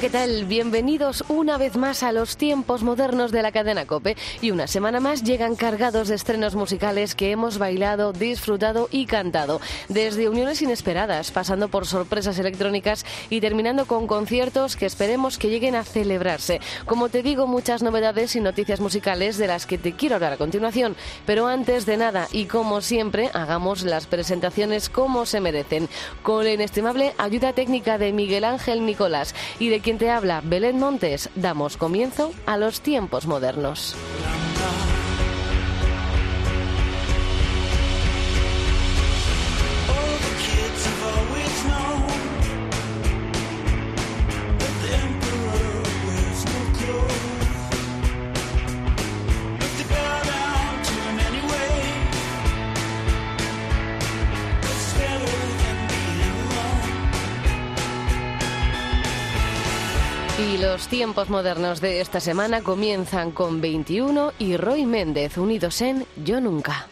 ¿Qué tal? Bienvenidos una vez más a los tiempos modernos de la cadena Cope. Y una semana más llegan cargados de estrenos musicales que hemos bailado, disfrutado y cantado. Desde uniones inesperadas, pasando por sorpresas electrónicas y terminando con conciertos que esperemos que lleguen a celebrarse. Como te digo, muchas novedades y noticias musicales de las que te quiero hablar a continuación. Pero antes de nada, y como siempre, hagamos las presentaciones como se merecen. Con la inestimable ayuda técnica de Miguel Ángel Nicolás y de quien te habla Belén Montes, damos comienzo a los tiempos modernos. Los tiempos modernos de esta semana comienzan con 21 y Roy Méndez unidos en Yo Nunca.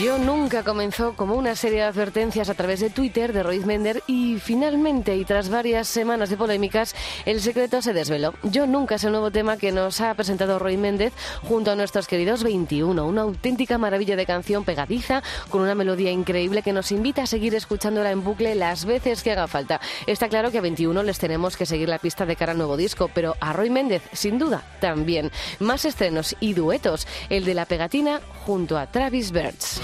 Yo nunca comenzó como una serie de advertencias a través de Twitter de Roy Mender y finalmente, y tras varias semanas de polémicas, el secreto se desveló. Yo nunca es el nuevo tema que nos ha presentado Roy Méndez junto a nuestros queridos 21, una auténtica maravilla de canción pegadiza con una melodía increíble que nos invita a seguir escuchándola en bucle las veces que haga falta. Está claro que a 21 les tenemos que seguir la pista de cara al nuevo disco, pero a Roy Méndez, sin duda, también. Más estrenos y duetos, el de la pegatina junto a Travis Birds.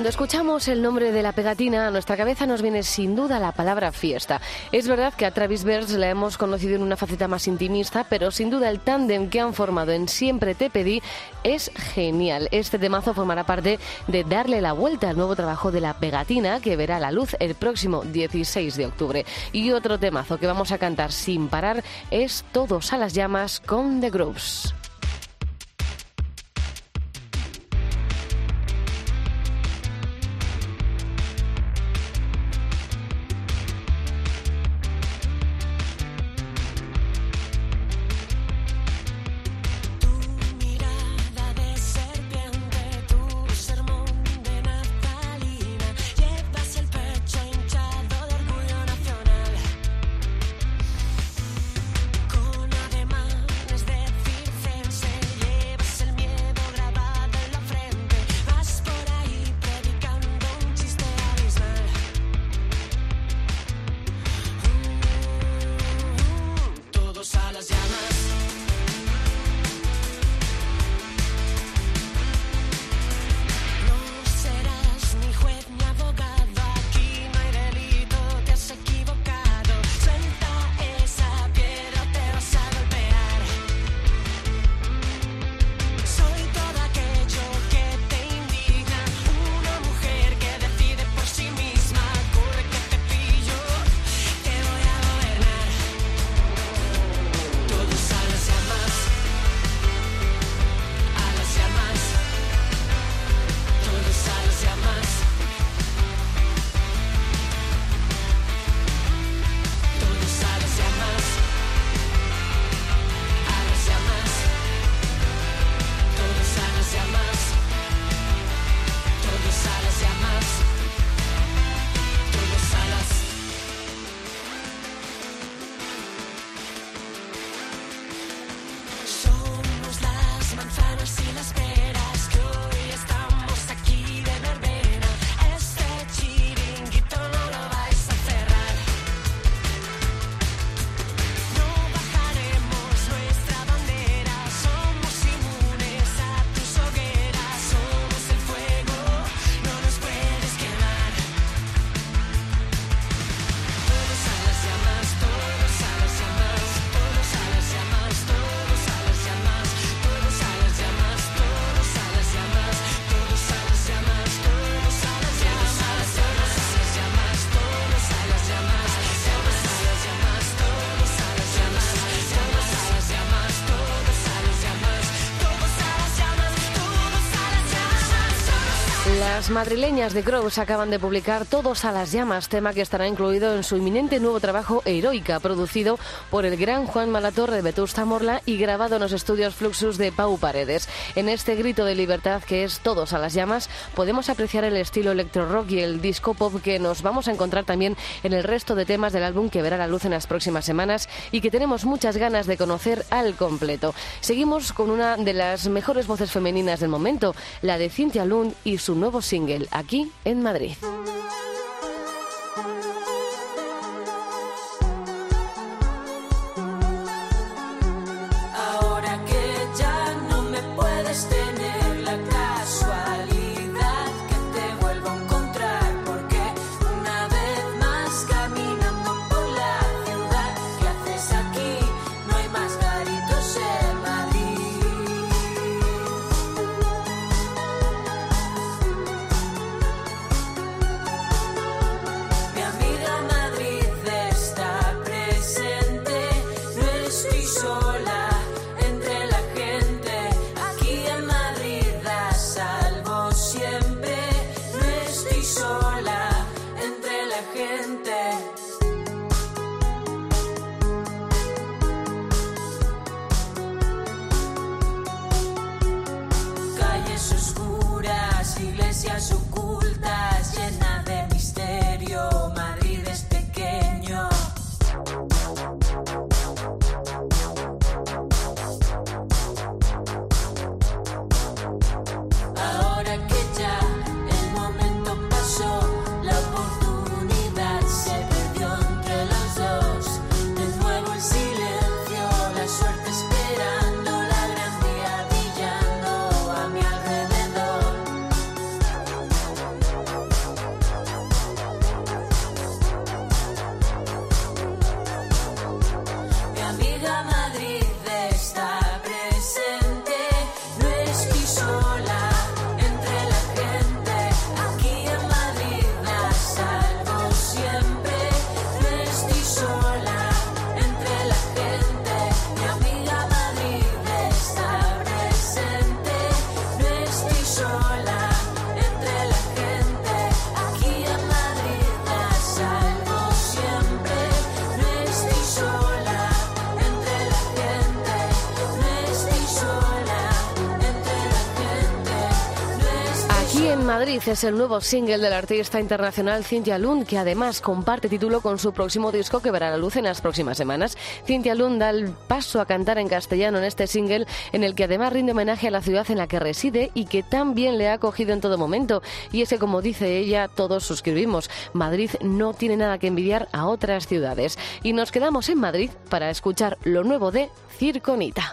Cuando escuchamos el nombre de la pegatina, a nuestra cabeza nos viene sin duda la palabra fiesta. Es verdad que a Travis Berz la hemos conocido en una faceta más intimista, pero sin duda el tándem que han formado en Siempre te pedí es genial. Este temazo formará parte de Darle la vuelta al nuevo trabajo de la pegatina que verá la luz el próximo 16 de octubre. Y otro temazo que vamos a cantar sin parar es Todos a las llamas con The Grooves. Madrileñas de Groves acaban de publicar Todos a las llamas, tema que estará incluido en su inminente nuevo trabajo Heroica, producido por el gran Juan Malatorre de Vetusta Morla y grabado en los estudios Fluxus de Pau Paredes. En este grito de libertad que es Todos a las llamas, podemos apreciar el estilo electro rock y el disco pop que nos vamos a encontrar también en el resto de temas del álbum que verá la luz en las próximas semanas y que tenemos muchas ganas de conocer al completo. Seguimos con una de las mejores voces femeninas del momento, la de Cintia Lund y su nuevo single aquí en Madrid. Madrid es el nuevo single del artista internacional Cintia Lund, que además comparte título con su próximo disco que verá la luz en las próximas semanas. Cintia Lund da el paso a cantar en castellano en este single, en el que además rinde homenaje a la ciudad en la que reside y que tan bien le ha acogido en todo momento. Y es que, como dice ella, todos suscribimos. Madrid no tiene nada que envidiar a otras ciudades. Y nos quedamos en Madrid para escuchar lo nuevo de Circonita.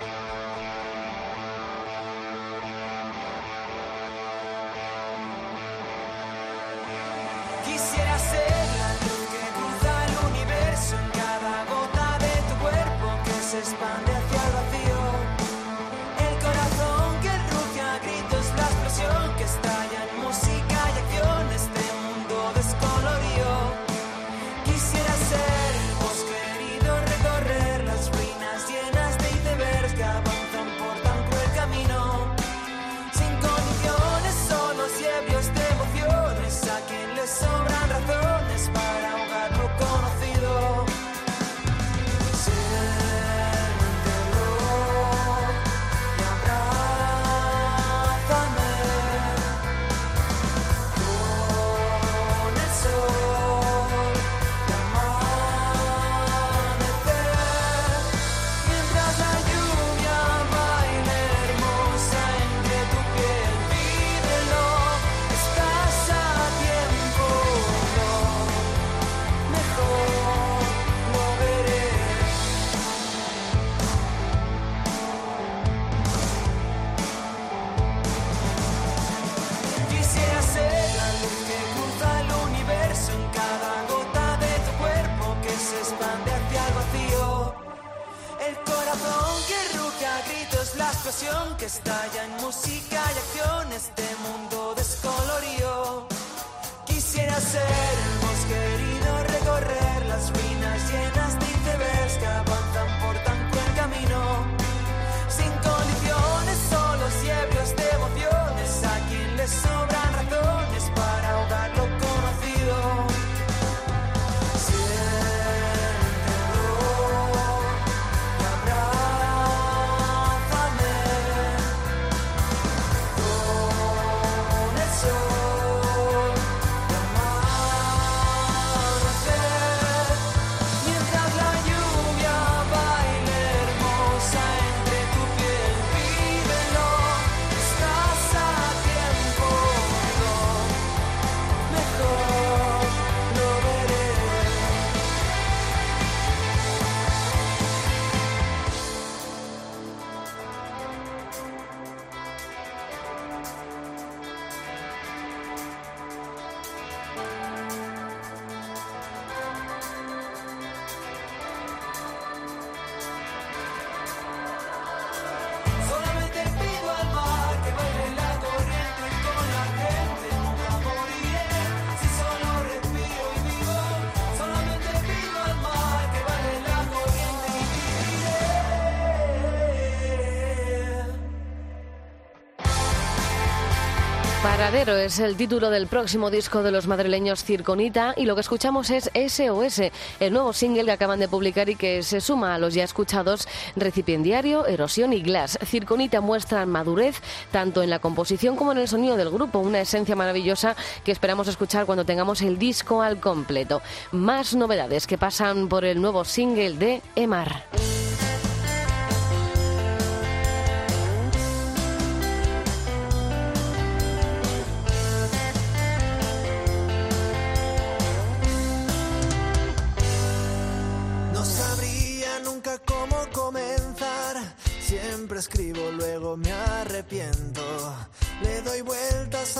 Es el título del próximo disco de los madrileños Circonita y lo que escuchamos es SOS, el nuevo single que acaban de publicar y que se suma a los ya escuchados Recipiendiario, Erosión y Glass. Circonita muestra madurez tanto en la composición como en el sonido del grupo, una esencia maravillosa que esperamos escuchar cuando tengamos el disco al completo. Más novedades que pasan por el nuevo single de Emar.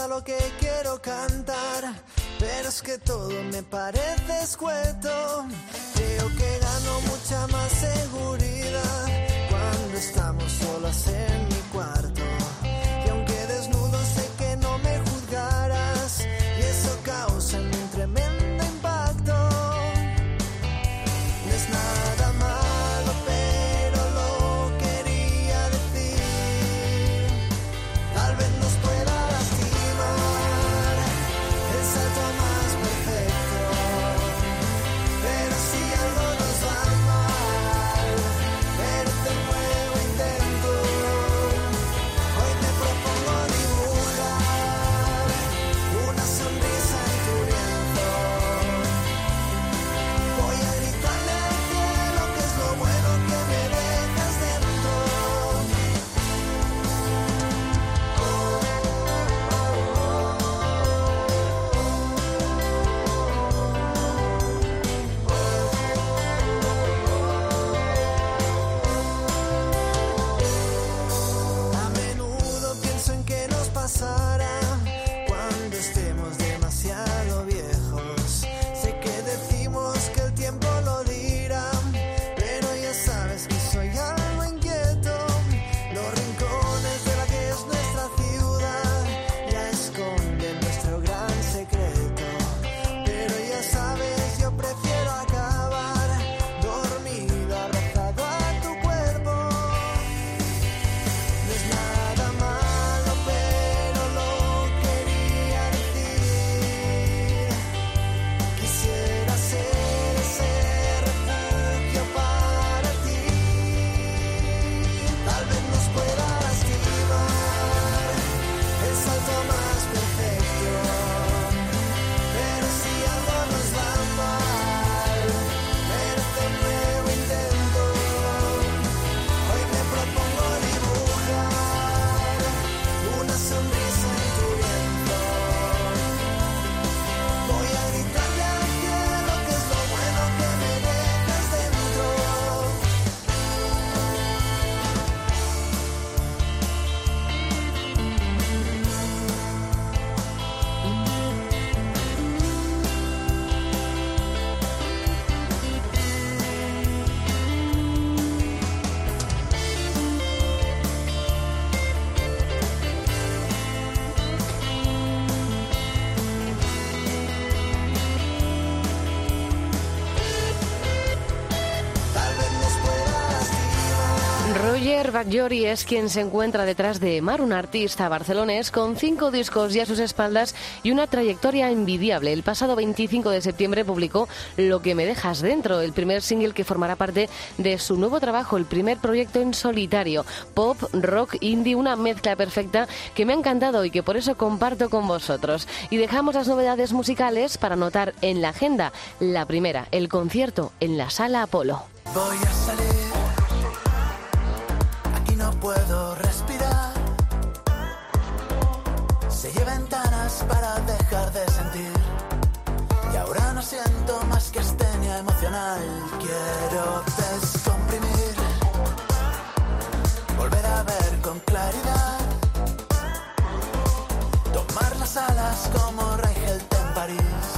Lo que quiero cantar. Pero es que todo me parece escueto. Creo que gano mucha más seguridad cuando estamos solas en mi cuarto. Roger Bagliori es quien se encuentra detrás de Mar, un artista barcelonés con cinco discos ya a sus espaldas y una trayectoria envidiable. El pasado 25 de septiembre publicó Lo que me dejas dentro, el primer single que formará parte de su nuevo trabajo, el primer proyecto en solitario, pop, rock, indie, una mezcla perfecta que me ha encantado y que por eso comparto con vosotros. Y dejamos las novedades musicales para notar en la agenda la primera, el concierto en la Sala Apolo. Voy a salir. Puedo respirar. Sellé ventanas para dejar de sentir. Y ahora no siento más que estenia emocional. Quiero descomprimir. Volver a ver con claridad. Tomar las alas como Reichelt en París.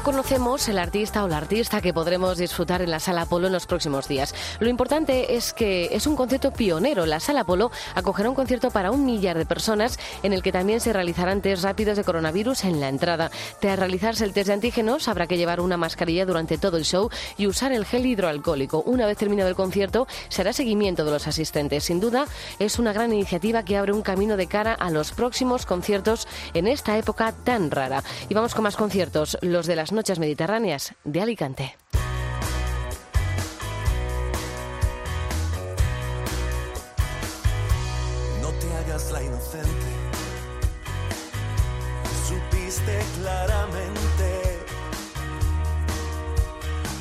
No conocemos el artista o la artista que podremos disfrutar en la Sala Apolo en los próximos días. Lo importante es que es un concierto pionero. La Sala Apolo acogerá un concierto para un millar de personas en el que también se realizarán test rápidos de coronavirus en la entrada. Tras realizarse el test de antígenos habrá que llevar una mascarilla durante todo el show y usar el gel hidroalcohólico. Una vez terminado el concierto se hará seguimiento de los asistentes. Sin duda es una gran iniciativa que abre un camino de cara a los próximos conciertos en esta época tan rara. Y vamos con más conciertos, los de las noches mediterráneas de Alicante. No te hagas la inocente. supiste claramente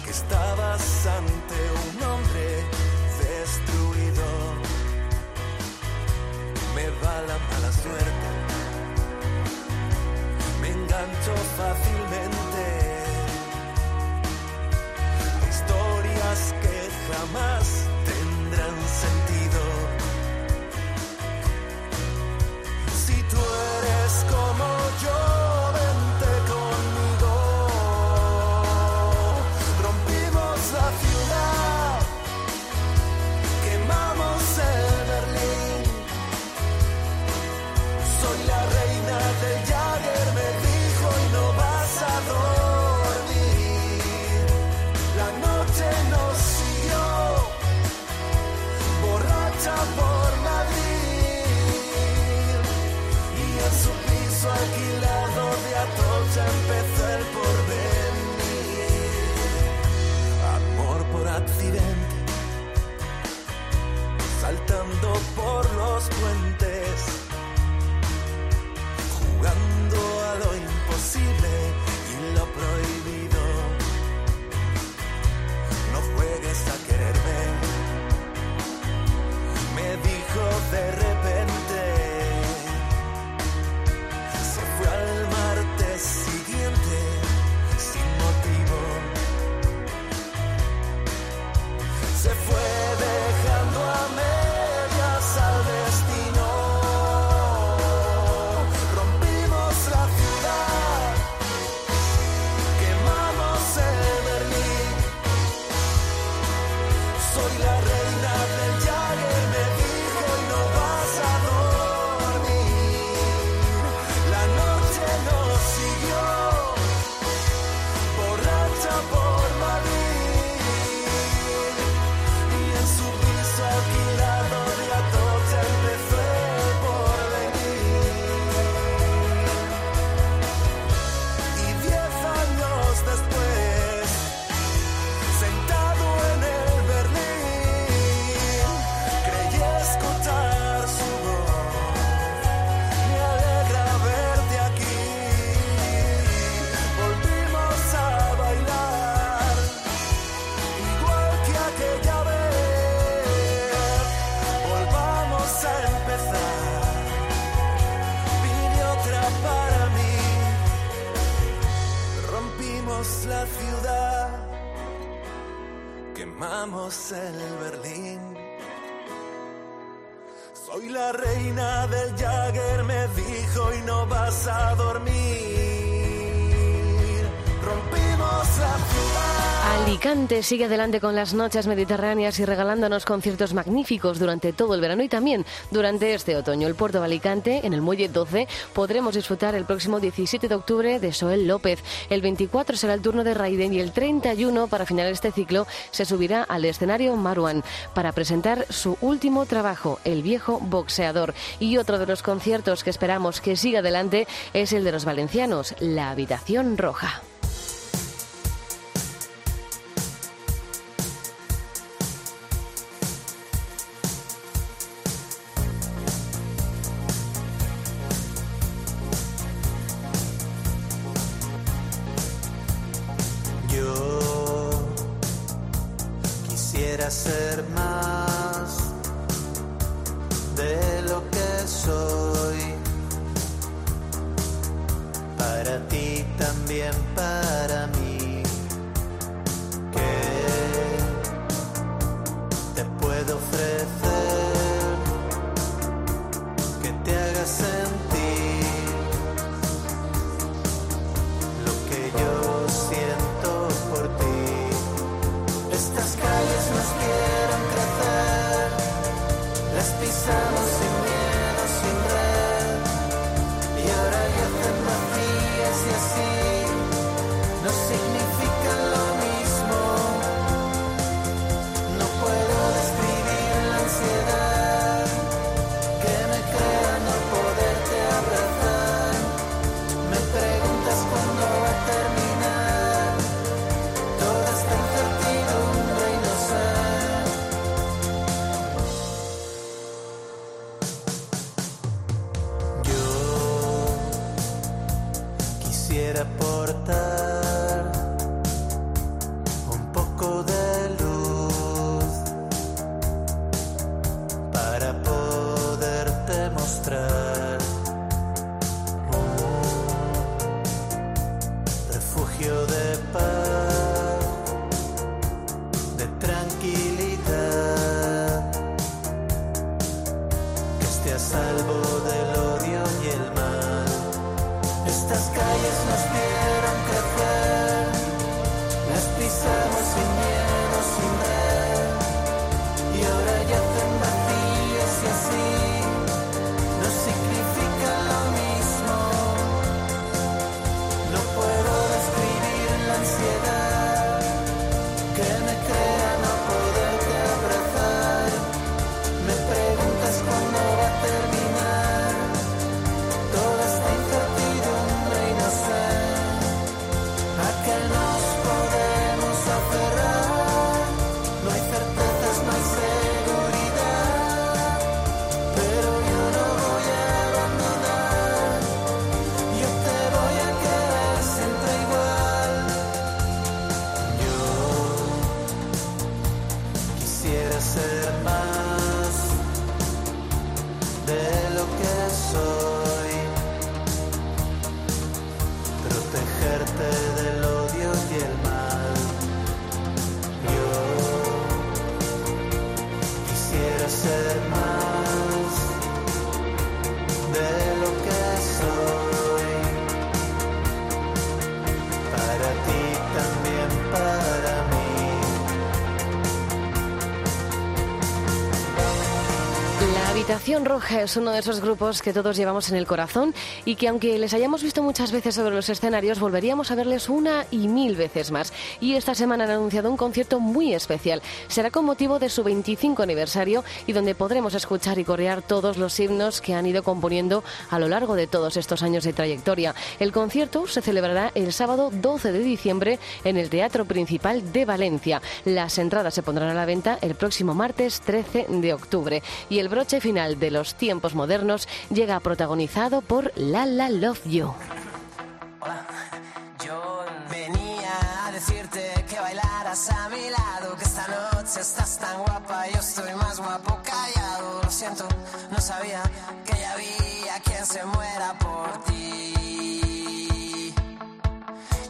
que estabas ante un hombre destruido. Me va la mala suerte, engancho fácilmente. Que jamás tendrán. El Berlín. Soy la reina del Jagger, me dijo y no vas a dormir. Alicante sigue adelante con las noches mediterráneas y regalándonos conciertos magníficos durante todo el verano y también durante este otoño. El puerto de Alicante, en el Muelle 12, podremos disfrutar el próximo 17 de octubre de Soel López. El 24 será el turno de Raiden y el 31, para finalizar este ciclo, se subirá al escenario Marwan para presentar su último trabajo, El viejo boxeador. Y otro de los conciertos que esperamos que siga adelante es el de los valencianos, La Habitación Roja. Ser más porta. La Habitación Roja es uno de esos grupos que todos llevamos en el corazón y que aunque les hayamos visto muchas veces sobre los escenarios, volveríamos a verles una y mil veces más. Y esta semana han anunciado un concierto muy especial. Será con motivo de su 25 aniversario y donde podremos escuchar y corear todos los himnos que han ido componiendo a lo largo de todos estos años de trayectoria. El concierto se celebrará el sábado 12 de diciembre en el Teatro Principal de Valencia. Las entradas se pondrán a la venta el próximo martes 13 de octubre. Y el broche final de los tiempos modernos llega protagonizado por La La Love You. Que bailaras a mi lado, que esta noche estás tan guapa, yo estoy más guapo callado. Lo siento, no sabía que ya había quien se muera por ti.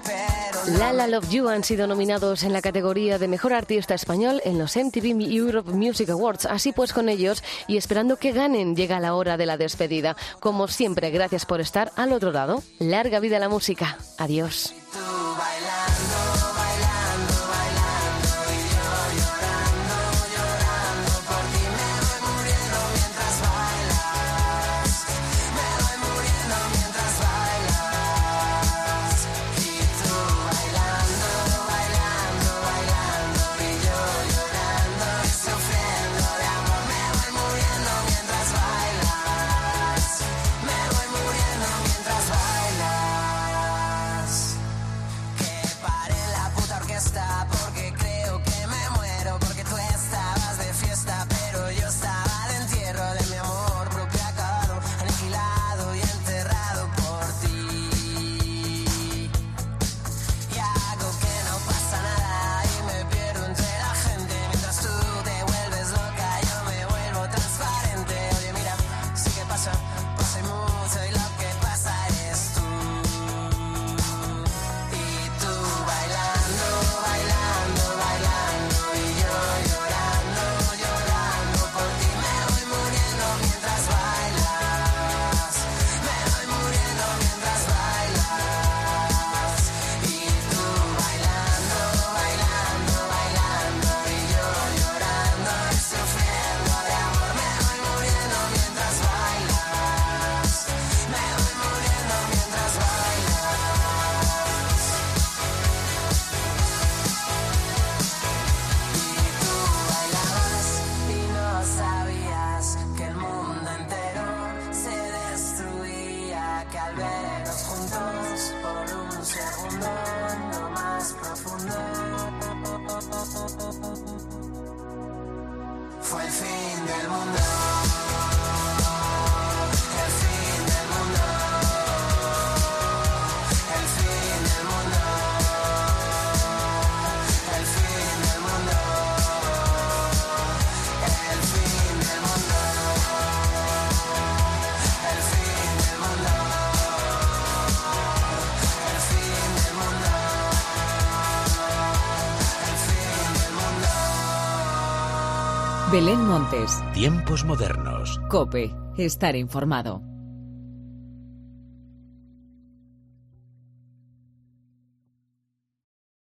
Pero no La La Love You han sido nominados en la categoría de Mejor Artista Español en los MTV Europe Music Awards. Así pues con ellos y esperando que ganen llega la hora de la despedida. Como siempre, gracias por estar al otro lado. Larga vida la música. Adiós. tú Belén Montes, Tiempos modernos. Cope, estar informado.